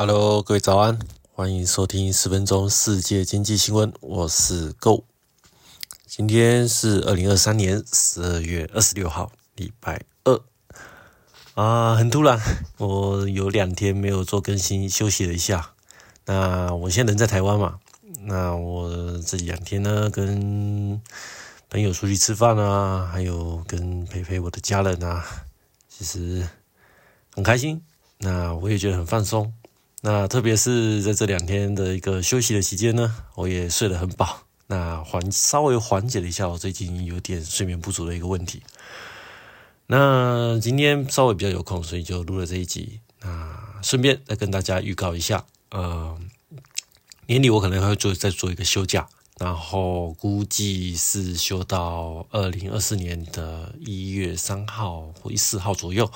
Hello，各位早安，欢迎收听十分钟世界经济新闻，我是 Go。今天是二零二三年十二月二十六号，礼拜二啊，很突然，我有两天没有做更新，休息了一下。那我现在人在台湾嘛，那我这两天呢，跟朋友出去吃饭啊，还有跟陪陪我的家人啊，其实很开心。那我也觉得很放松。那特别是在这两天的一个休息的期间呢，我也睡得很饱，那缓稍微缓解了一下我最近有点睡眠不足的一个问题。那今天稍微比较有空，所以就录了这一集。那顺便再跟大家预告一下，呃，年底我可能会做再做一个休假，然后估计是休到二零二四年的一月三号或一四号左右。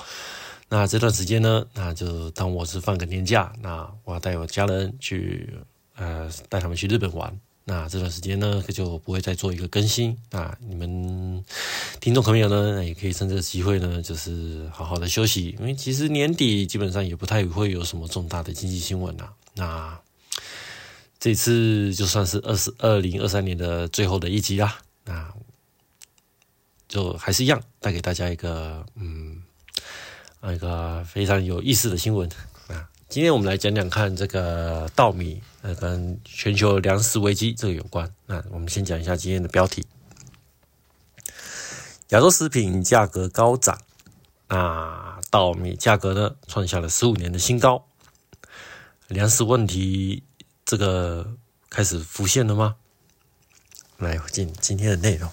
那这段时间呢，那就当我是放个年假，那我要带我家人去，呃，带他们去日本玩。那这段时间呢，就不会再做一个更新。那你们听众朋友呢，也可以趁这个机会呢，就是好好的休息，因为其实年底基本上也不太会有什么重大的经济新闻啊。那这次就算是二十二零二三年的最后的一集啦。那就还是一样，带给大家一个嗯。那个非常有意思的新闻啊！今天我们来讲讲看这个稻米，呃，跟全球粮食危机这个有关。那我们先讲一下今天的标题：亚洲食品价格高涨，那稻米价格呢创下了十五年的新高，粮食问题这个开始浮现了吗？来进今天的内容。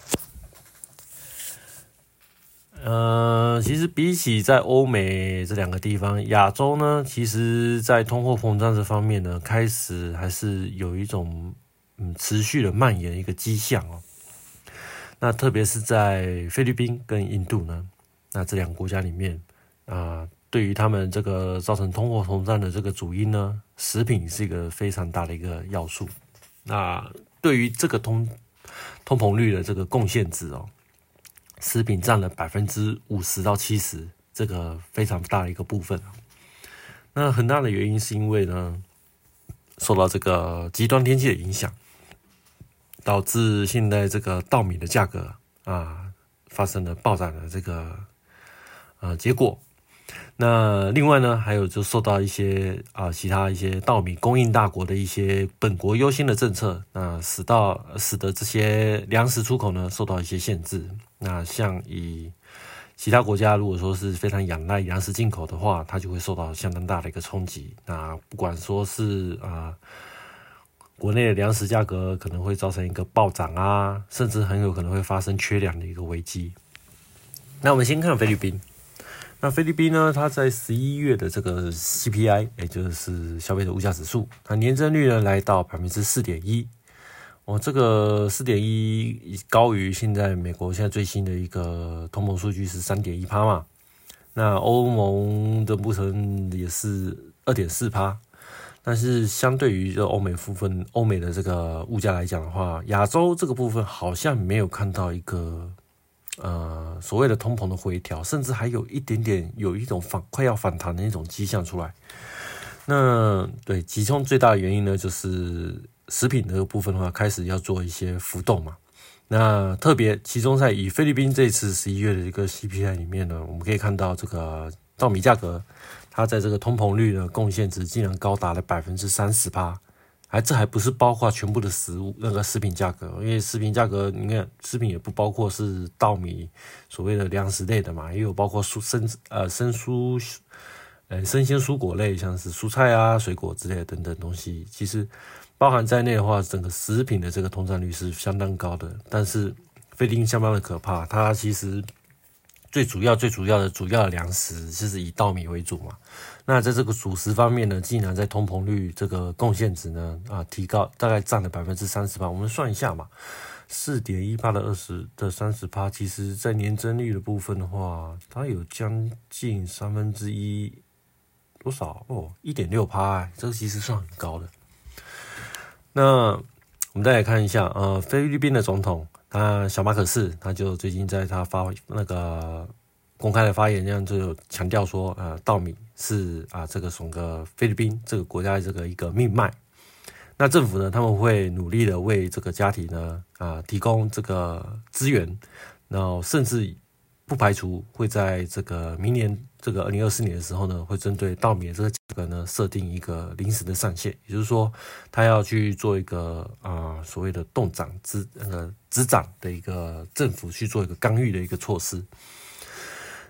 呃，其实比起在欧美这两个地方，亚洲呢，其实在通货膨胀这方面呢，开始还是有一种嗯持续的蔓延一个迹象哦。那特别是在菲律宾跟印度呢，那这两个国家里面啊，对于他们这个造成通货膨胀的这个主因呢，食品是一个非常大的一个要素。那对于这个通通膨率的这个贡献值哦。食品占了百分之五十到七十，这个非常大的一个部分那很大的原因是因为呢，受到这个极端天气的影响，导致现在这个稻米的价格啊发生了暴涨的这个呃结果。那另外呢，还有就受到一些啊其他一些稻米供应大国的一些本国优先的政策，那使到使得这些粮食出口呢受到一些限制。那像以其他国家如果说是非常仰赖粮食进口的话，它就会受到相当大的一个冲击。那不管说是啊国内的粮食价格可能会造成一个暴涨啊，甚至很有可能会发生缺粮的一个危机。那我们先看菲律宾。那菲律宾呢？它在十一月的这个 CPI，也就是消费者物价指数，它年增率呢来到百分之四点一。哦，这个四点一高于现在美国现在最新的一个通膨数据是三点一趴嘛？那欧盟的部分也是二点四趴。但是相对于这欧美部分欧美的这个物价来讲的话，亚洲这个部分好像没有看到一个。呃，所谓的通膨的回调，甚至还有一点点有一种反快要反弹的那种迹象出来。那对其中最大的原因呢，就是食品这个部分的话，开始要做一些浮动嘛。那特别其中在以菲律宾这次十一月的一个 CPI 里面呢，我们可以看到这个稻米价格，它在这个通膨率的贡献值竟然高达了百分之三十八。还这还不是包括全部的食物那个食品价格，因为食品价格你看食品也不包括是稻米所谓的粮食类的嘛，也有包括蔬生呃生蔬呃生鲜蔬果类，像是蔬菜啊水果之类的等等东西，其实包含在内的话，整个食品的这个通胀率是相当高的。但是菲律宾相当的可怕，它其实。最主要、最主要的主要的粮食就是以稻米为主嘛。那在这个主食方面呢，竟然在通膨率这个贡献值呢啊提高，大概占了百分之三十八。我们算一下嘛，四点一八的二十的三十八，其实在年增率的部分的话，它有将近三分之一多少哦，一点六趴，这个其实算很高的。那我们再来看一下，呃，菲律宾的总统。他小马可斯，他就最近在他发那个公开的发言，这样就强调说，呃，稻米是啊这个整个菲律宾这个国家的这个一个命脉。那政府呢，他们会努力的为这个家庭呢啊提供这个资源，然后甚至不排除会在这个明年这个二零二四年的时候呢，会针对稻米这个价格呢设定一个临时的上限，也就是说，他要去做一个啊所谓的动涨止那个止涨的一个政府去做一个干预的一个措施。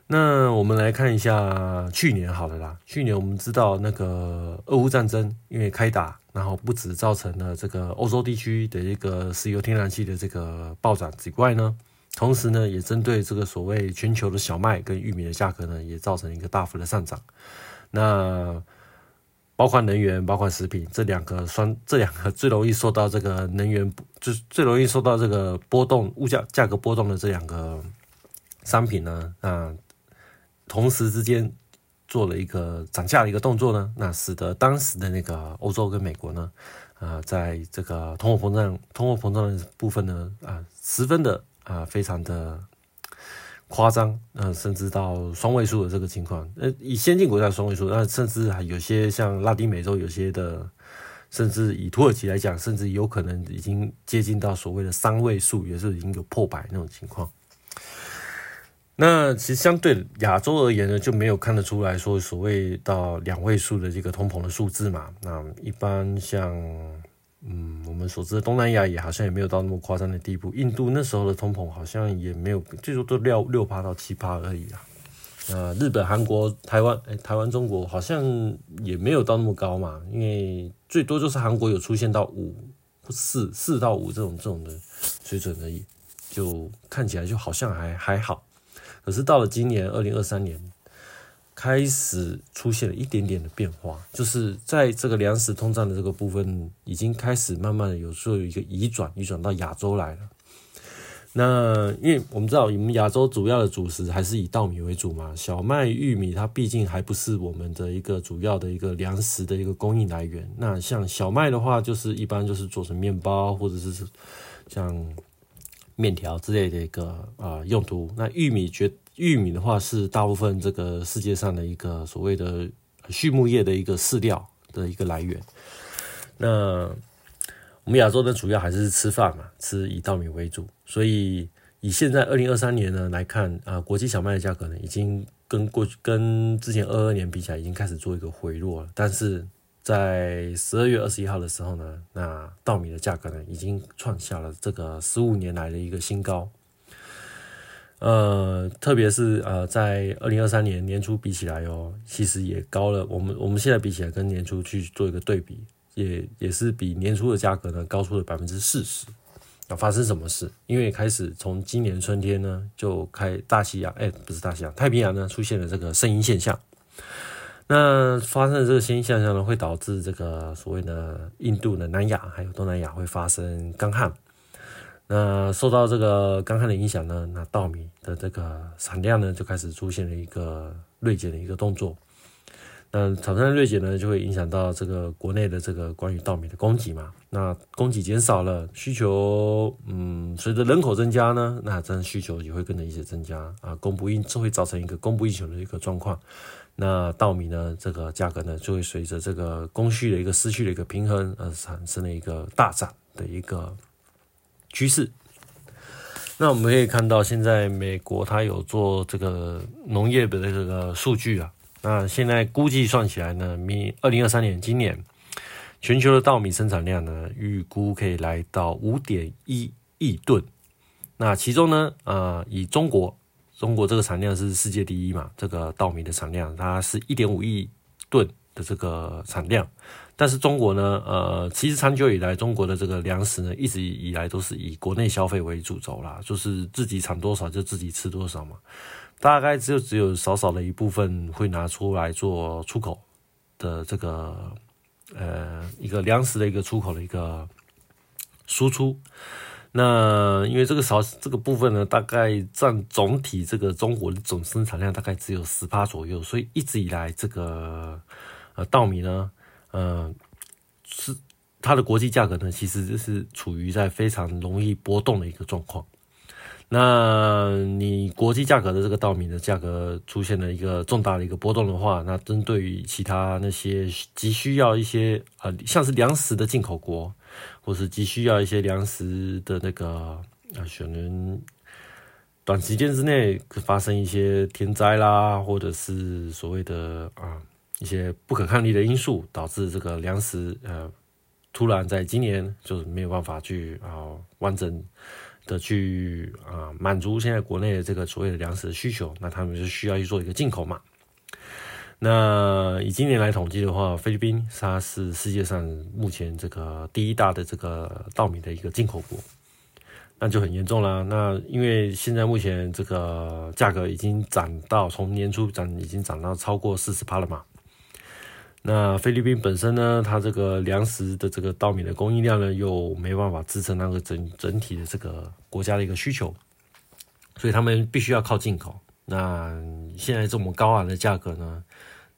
那我们来看一下去年好了啦。去年我们知道那个俄乌战争因为开打，然后不止造成了这个欧洲地区的一个石油天然气的这个暴涨之外呢，同时呢也针对这个所谓全球的小麦跟玉米的价格呢，也造成一个大幅的上涨。那包括能源、包括食品这两个双 这两个最容易受到这个能源就是最容易受到这个波动物价价格波动的这两个商品呢，啊。同时之间做了一个涨价的一个动作呢，那使得当时的那个欧洲跟美国呢，啊，在这个通货膨胀、通货膨胀的部分呢，啊，十分的啊，非常的夸张，呃，甚至到双位数的这个情况。呃，以先进国家双位数，那甚至还有些像拉丁美洲有些的，甚至以土耳其来讲，甚至有可能已经接近到所谓的三位数，也是已经有破百那种情况。那其实相对亚洲而言呢，就没有看得出来说所谓到两位数的这个通膨的数字嘛。那一般像嗯我们所知的东南亚也好像也没有到那么夸张的地步。印度那时候的通膨好像也没有，最多都六六趴到七趴而已啊。呃，日本、韩国、台湾，哎，台湾、中国好像也没有到那么高嘛，因为最多就是韩国有出现到五四四到五这种这种的水准而已，就看起来就好像还还好。可是到了今年二零二三年，开始出现了一点点的变化，就是在这个粮食通胀的这个部分，已经开始慢慢的有时候有一个移转，移转到亚洲来了。那因为我们知道，我们亚洲主要的主食还是以稻米为主嘛，小麦、玉米它毕竟还不是我们的一个主要的一个粮食的一个供应来源。那像小麦的话，就是一般就是做成面包，或者是像。面条之类的一个啊用途，那玉米绝玉米的话是大部分这个世界上的一个所谓的畜牧业的一个饲料的一个来源。那我们亚洲呢，主要还是吃饭嘛，吃以稻米为主，所以以现在二零二三年呢来看啊，国际小麦的价格呢，已经跟过去跟之前二二年比起来，已经开始做一个回落了，但是。在十二月二十一号的时候呢，那稻米的价格呢，已经创下了这个十五年来的一个新高。呃，特别是呃，在二零二三年年初比起来哦，其实也高了。我们我们现在比起来，跟年初去做一个对比，也也是比年初的价格呢高出了百分之四十。那发生什么事？因为开始从今年春天呢，就开大西洋，哎，不是大西洋，太平洋呢出现了这个声音现象。那发生的这个新现象呢，会导致这个所谓的印度的南亚还有东南亚会发生干旱。那受到这个干旱的影响呢，那稻米的这个产量呢就开始出现了一个锐减的一个动作。那产生锐减呢，就会影响到这个国内的这个关于稻米的供给嘛。那供给减少了，需求嗯，随着人口增加呢，那这需求也会跟着一起增加啊，供不应，这会造成一个供不应求的一个状况。那稻米呢？这个价格呢，就会随着这个供需的一个失去的一个平衡，而产生了一个大涨的一个趋势。那我们可以看到，现在美国它有做这个农业的这个数据啊。那现在估计算起来呢，明二零二三年今年全球的稻米生产量呢，预估可以来到五点一亿吨。那其中呢，呃，以中国。中国这个产量是世界第一嘛？这个稻米的产量，它是一点五亿吨的这个产量。但是中国呢，呃，其实长久以来，中国的这个粮食呢，一直以来都是以国内消费为主轴啦，就是自己产多少就自己吃多少嘛。大概只有只有少少的一部分会拿出来做出口的这个呃一个粮食的一个出口的一个输出。那因为这个少这个部分呢，大概占总体这个中国的总生产量大概只有十八左右，所以一直以来这个呃稻米呢，呃是它的国际价格呢，其实就是处于在非常容易波动的一个状况。那你国际价格的这个稻米的价格出现了一个重大的一个波动的话，那针对于其他那些急需要一些呃像是粮食的进口国，或是急需要一些粮食的那个啊，可能短时间之内发生一些天灾啦，或者是所谓的啊一些不可抗力的因素，导致这个粮食呃突然在今年就是没有办法去啊完整。的去啊满足现在国内的这个所谓的粮食的需求，那他们就需要去做一个进口嘛。那以今年来统计的话，菲律宾它是世界上目前这个第一大的这个稻米的一个进口国，那就很严重啦。那因为现在目前这个价格已经涨到从年初涨已经涨到超过四十帕了嘛。那菲律宾本身呢，它这个粮食的这个稻米的供应量呢，又没办法支撑那个整整体的这个国家的一个需求，所以他们必须要靠进口。那现在这么高昂的价格呢，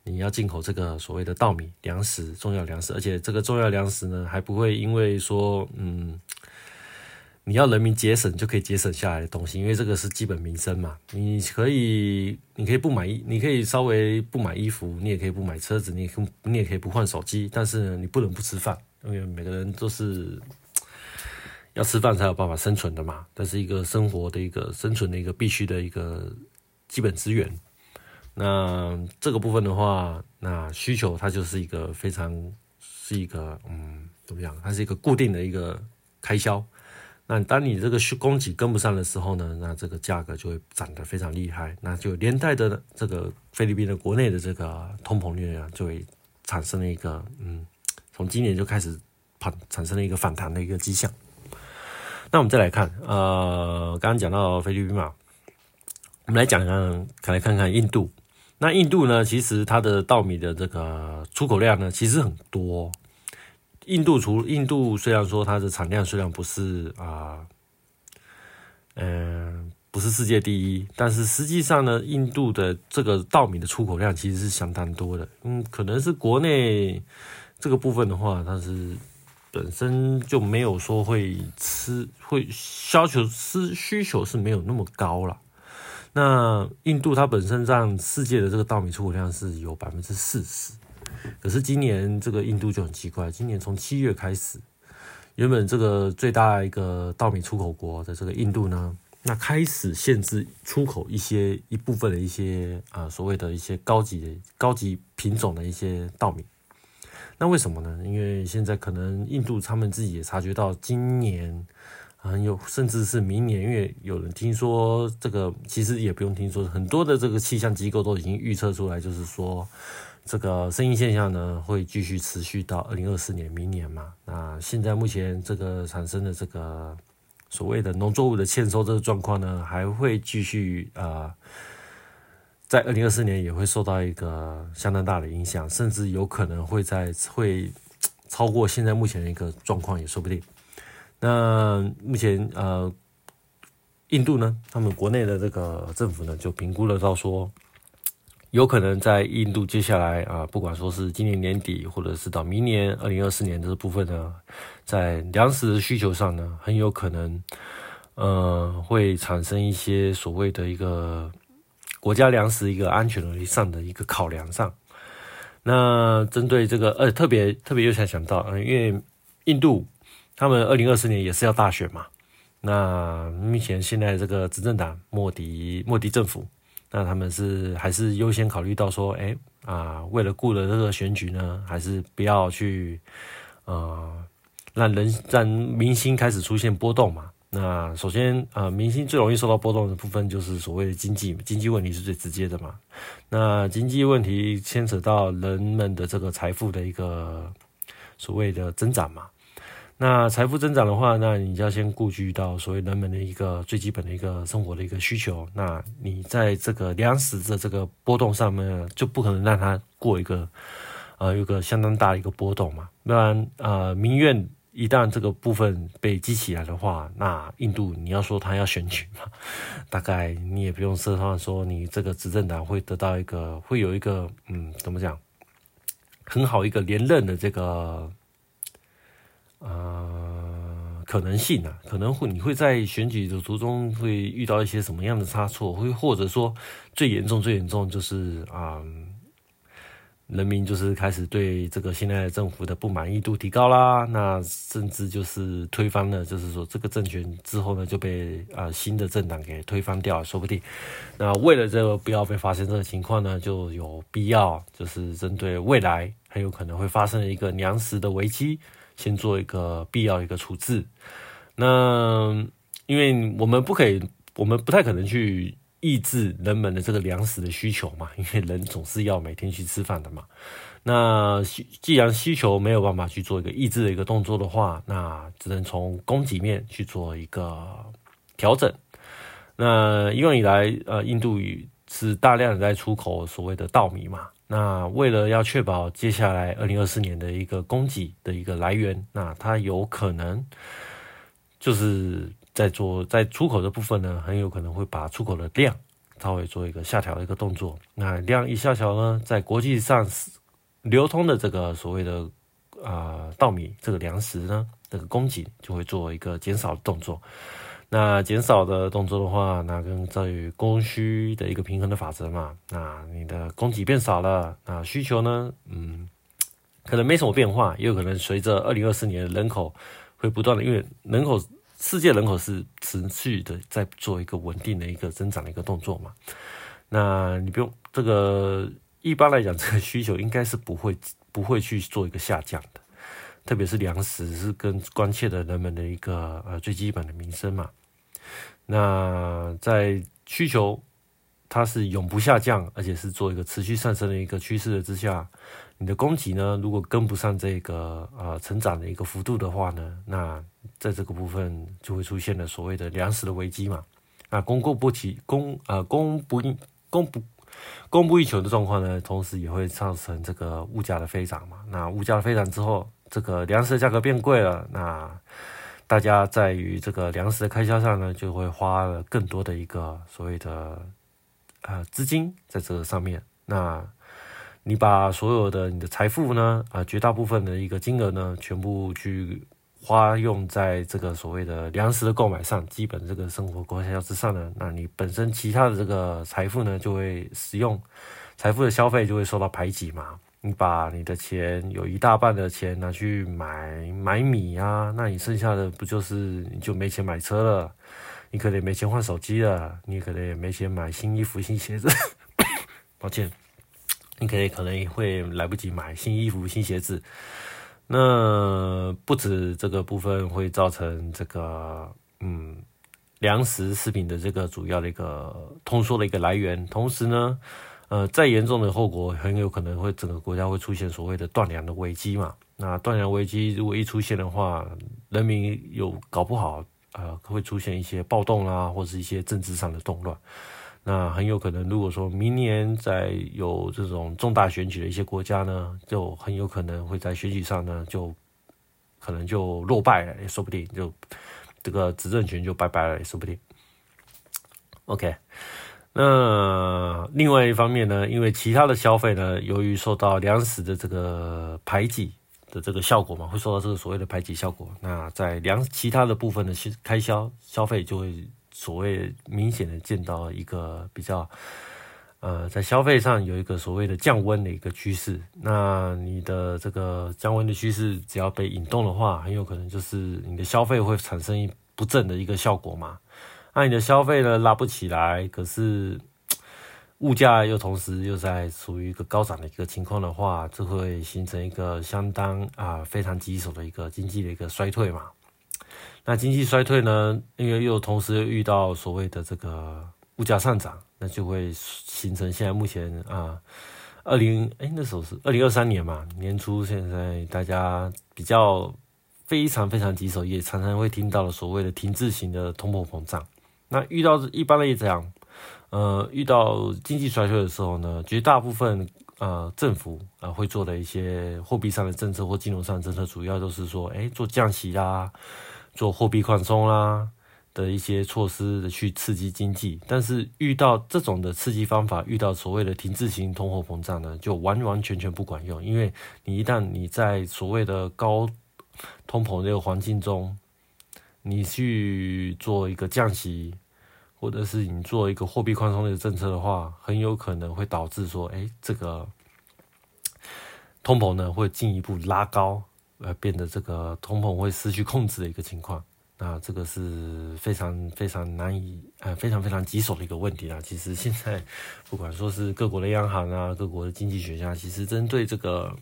你要进口这个所谓的稻米粮食重要粮食，而且这个重要粮食呢，还不会因为说嗯。你要人民节省就可以节省下来的东西，因为这个是基本民生嘛。你可以，你可以不买衣，你可以稍微不买衣服，你也可以不买车子，你可你也可以不换手机，但是呢，你不能不吃饭，因为每个人都是要吃饭才有办法生存的嘛。这是一个生活的一个生存的一个必须的一个基本资源。那这个部分的话，那需求它就是一个非常是一个嗯，怎么样？它是一个固定的一个开销。那当你这个需供给跟不上的时候呢，那这个价格就会涨得非常厉害，那就连带的这个菲律宾的国内的这个通膨率啊，就会产生了一个嗯，从今年就开始反产生了一个反弹的一个迹象。那我们再来看，呃，刚刚讲到菲律宾嘛，我们来讲讲，来看看印度。那印度呢，其实它的稻米的这个出口量呢，其实很多。印度除印度虽然说它的产量虽然不是啊，嗯，不是世界第一，但是实际上呢，印度的这个稻米的出口量其实是相当多的。嗯，可能是国内这个部分的话，它是本身就没有说会吃会需求是需求是没有那么高了。那印度它本身占世界的这个稻米出口量是有百分之四十。可是今年这个印度就很奇怪，今年从七月开始，原本这个最大一个稻米出口国的这个印度呢，那开始限制出口一些一部分的一些啊所谓的一些高级的高级品种的一些稻米。那为什么呢？因为现在可能印度他们自己也察觉到今年啊有甚至是明年，因为有人听说这个，其实也不用听说，很多的这个气象机构都已经预测出来，就是说。这个声音现象呢，会继续持续到二零二四年，明年嘛。那现在目前这个产生的这个所谓的农作物的欠收这个状况呢，还会继续啊，在二零二四年也会受到一个相当大的影响，甚至有可能会在会超过现在目前的一个状况也说不定。那目前呃，印度呢，他们国内的这个政府呢，就评估了到说。有可能在印度接下来啊，不管说是今年年底，或者是到明年二零二四年这部分呢，在粮食的需求上呢，很有可能，呃，会产生一些所谓的一个国家粮食一个安全上的一个考量上。那针对这个，呃，特别特别又想想到，嗯，因为印度他们二零二四年也是要大选嘛，那目前现在这个执政党莫迪莫迪政府。那他们是还是优先考虑到说，哎啊，为了顾了这个选举呢，还是不要去，呃，让人让明星开始出现波动嘛。那首先啊，明星最容易受到波动的部分就是所谓的经济，经济问题是最直接的嘛。那经济问题牵扯到人们的这个财富的一个所谓的增长嘛。那财富增长的话，那你就要先顾及到所谓人们的一个最基本的一个生活的一个需求。那你在这个粮食的这个波动上面，就不可能让它过一个呃，有个相当大的一个波动嘛。不然呃，民怨一旦这个部分被激起来的话，那印度你要说他要选举嘛，大概你也不用奢望说你这个执政党会得到一个会有一个嗯，怎么讲，很好一个连任的这个。啊可能性啊，可能会你会在选举的途中会遇到一些什么样的差错，会或者说最严重最严重就是啊。人民就是开始对这个现在的政府的不满意度提高啦，那甚至就是推翻了，就是说这个政权之后呢就被啊新的政党给推翻掉，说不定。那为了这个不要被发生这个情况呢，就有必要就是针对未来很有可能会发生一个粮食的危机，先做一个必要一个处置。那因为我们不可以，我们不太可能去。抑制人们的这个粮食的需求嘛，因为人总是要每天去吃饭的嘛。那既然需求没有办法去做一个抑制的一个动作的话，那只能从供给面去做一个调整。那一往以来，呃，印度是大量的在出口所谓的稻米嘛。那为了要确保接下来二零二四年的一个供给的一个来源，那它有可能就是。在做在出口的部分呢，很有可能会把出口的量稍微做一个下调的一个动作。那量一下调呢，在国际上流通的这个所谓的啊稻米这个粮食呢，这个供给就会做一个减少的动作。那减少的动作的话，那跟在于供需的一个平衡的法则嘛。那你的供给变少了，那需求呢，嗯，可能没什么变化，也有可能随着二零二四年人口会不断的，因为人口。世界人口是持续的在做一个稳定的一个增长的一个动作嘛？那你不用这个，一般来讲，这个需求应该是不会不会去做一个下降的，特别是粮食是更关切的人们的一个呃最基本的民生嘛。那在需求它是永不下降，而且是做一个持续上升的一个趋势的之下，你的供给呢，如果跟不上这个呃成长的一个幅度的话呢，那在这个部分就会出现了所谓的粮食的危机嘛？那供过不齐，供呃供不应供不供不应求的状况呢，同时也会造成这个物价的飞涨嘛？那物价的飞涨之后，这个粮食的价格变贵了，那大家在于这个粮食的开销上呢，就会花了更多的一个所谓的呃资金在这个上面。那你把所有的你的财富呢，啊绝大部分的一个金额呢，全部去。花用在这个所谓的粮食的购买上，基本这个生活开销之上呢，那你本身其他的这个财富呢，就会使用财富的消费就会受到排挤嘛。你把你的钱有一大半的钱拿去买买米啊，那你剩下的不就是你就没钱买车了？你可能没钱换手机了，你可能也没钱买新衣服、新鞋子。抱歉，你可能可能会来不及买新衣服、新鞋子。那不止这个部分会造成这个嗯粮食食品的这个主要的一个通缩的一个来源，同时呢，呃，再严重的后果很有可能会整个国家会出现所谓的断粮的危机嘛。那断粮危机如果一出现的话，人民有搞不好呃会出现一些暴动啊，或者一些政治上的动乱。那很有可能，如果说明年在有这种重大选举的一些国家呢，就很有可能会在选举上呢，就可能就落败了，也说不定，就这个执政权就拜拜了，也说不定。OK，那另外一方面呢，因为其他的消费呢，由于受到粮食的这个排挤的这个效果嘛，会受到这个所谓的排挤效果，那在粮其他的部分的开销消费就会。所谓明显的见到一个比较，呃，在消费上有一个所谓的降温的一个趋势。那你的这个降温的趋势只要被引动的话，很有可能就是你的消费会产生不正的一个效果嘛。那你的消费呢拉不起来，可是物价又同时又在处于一个高涨的一个情况的话，这会形成一个相当啊非常棘手的一个经济的一个衰退嘛。那经济衰退呢？因为又同时遇到所谓的这个物价上涨，那就会形成现在目前啊，二零哎那时候是二零二三年嘛年初，现在大家比较非常非常棘手，也常常会听到了所谓的停滞型的通货膨胀。那遇到一般来讲，呃，遇到经济衰退的时候呢，绝大部分呃政府啊会做的一些货币上的政策或金融上的政策，主要都是说，哎，做降息啦。做货币宽松啦的一些措施的去刺激经济，但是遇到这种的刺激方法，遇到所谓的停滞型通货膨胀呢，就完完全全不管用。因为你一旦你在所谓的高通膨这个环境中，你去做一个降息，或者是你做一个货币宽松的政策的话，很有可能会导致说，哎，这个通膨呢会进一步拉高，呃，变得这个通膨会失去控制的一个情况。那这个是非常非常难以呃非常非常棘手的一个问题啊。其实现在不管说是各国的央行啊，各国的经济学家，其实针对这个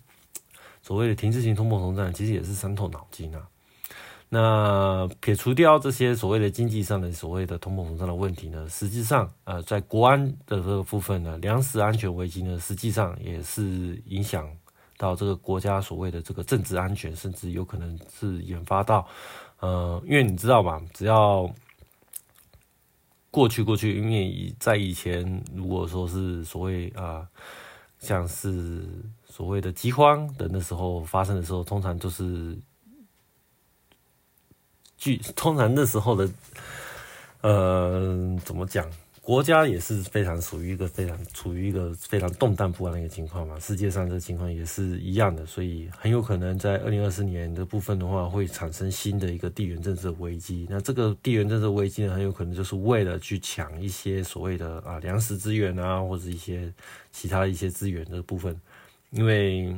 所谓的停滞型通膨膨胀，其实也是伤透脑筋啊。那撇除掉这些所谓的经济上的所谓的通膨膨胀的问题呢，实际上呃在国安的这个部分呢，粮食安全危机呢，实际上也是影响到这个国家所谓的这个政治安全，甚至有可能是引发到。呃，因为你知道嘛，只要过去过去，因为以在以前，如果说是所谓啊，像是所谓的饥荒的那时候发生的时候，通常都是，据通常那时候的，呃，怎么讲？国家也是非常属于一个非常处于一个非常动荡不安的一个情况嘛，世界上这情况也是一样的，所以很有可能在二零二四年的部分的话，会产生新的一个地缘政治危机。那这个地缘政治危机呢，很有可能就是为了去抢一些所谓的啊粮食资源啊，或者一些其他一些资源的部分，因为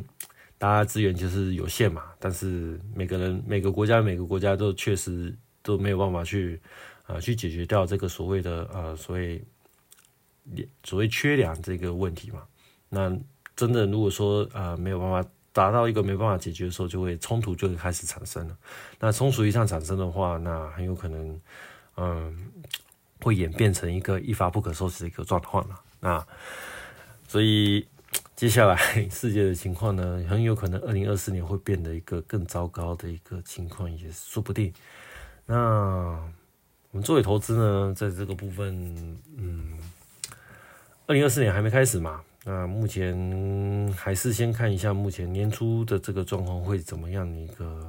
大家资源就是有限嘛，但是每个人每个国家每个国家都确实都没有办法去。啊，去解决掉这个所谓的呃，所谓所谓缺粮这个问题嘛？那真的如果说呃没有办法达到一个没办法解决的时候，就会冲突就会开始产生了。那冲突一旦产生的话，那很有可能嗯会演变成一个一发不可收拾的一个状况了。那所以接下来世界的情况呢，很有可能二零二四年会变得一个更糟糕的一个情况，也说不定。那。我们作为投资呢，在这个部分，嗯，二零二四年还没开始嘛，那目前还是先看一下目前年初的这个状况会怎么样的一个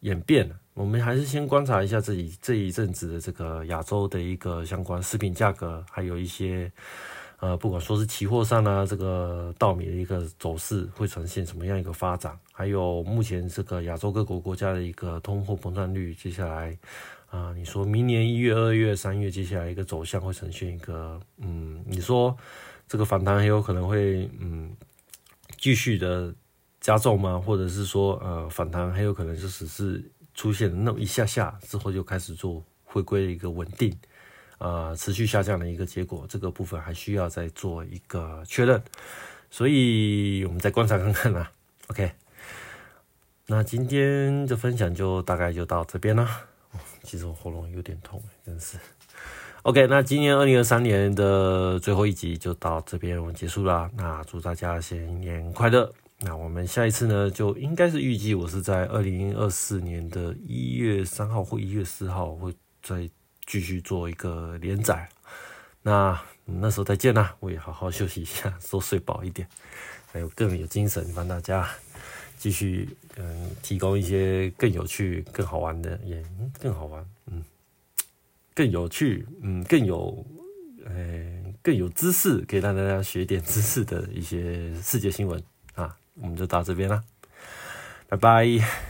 演变。我们还是先观察一下这一这一阵子的这个亚洲的一个相关食品价格，还有一些呃，不管说是期货上呢，这个稻米的一个走势会呈现什么样一个发展，还有目前这个亚洲各国国家的一个通货膨胀率，接下来。啊，你说明年一月、二月、三月，接下来一个走向会呈现一个，嗯，你说这个反弹很有可能会，嗯，继续的加重吗？或者是说，呃，反弹很有可能就只是出现那么一下下之后就开始做回归的一个稳定，啊，持续下降的一个结果，这个部分还需要再做一个确认，所以我们再观察看看啦。OK，那今天的分享就大概就到这边啦。哦。其实我喉咙有点痛，真是。OK，那今年二零二三年的最后一集就到这边我们结束啦。那祝大家新年快乐。那我们下一次呢，就应该是预计我是在二零二四年的一月三号或一月四号会再继续做一个连载。那那时候再见啦，我也好好休息一下，多睡饱一点，还有更有精神帮大家。继续嗯，提供一些更有趣、更好玩的，也更好玩，嗯，更有趣，嗯，更有，呃，更有知识，可以让大家学点知识的一些世界新闻啊，我们就到这边啦，拜拜。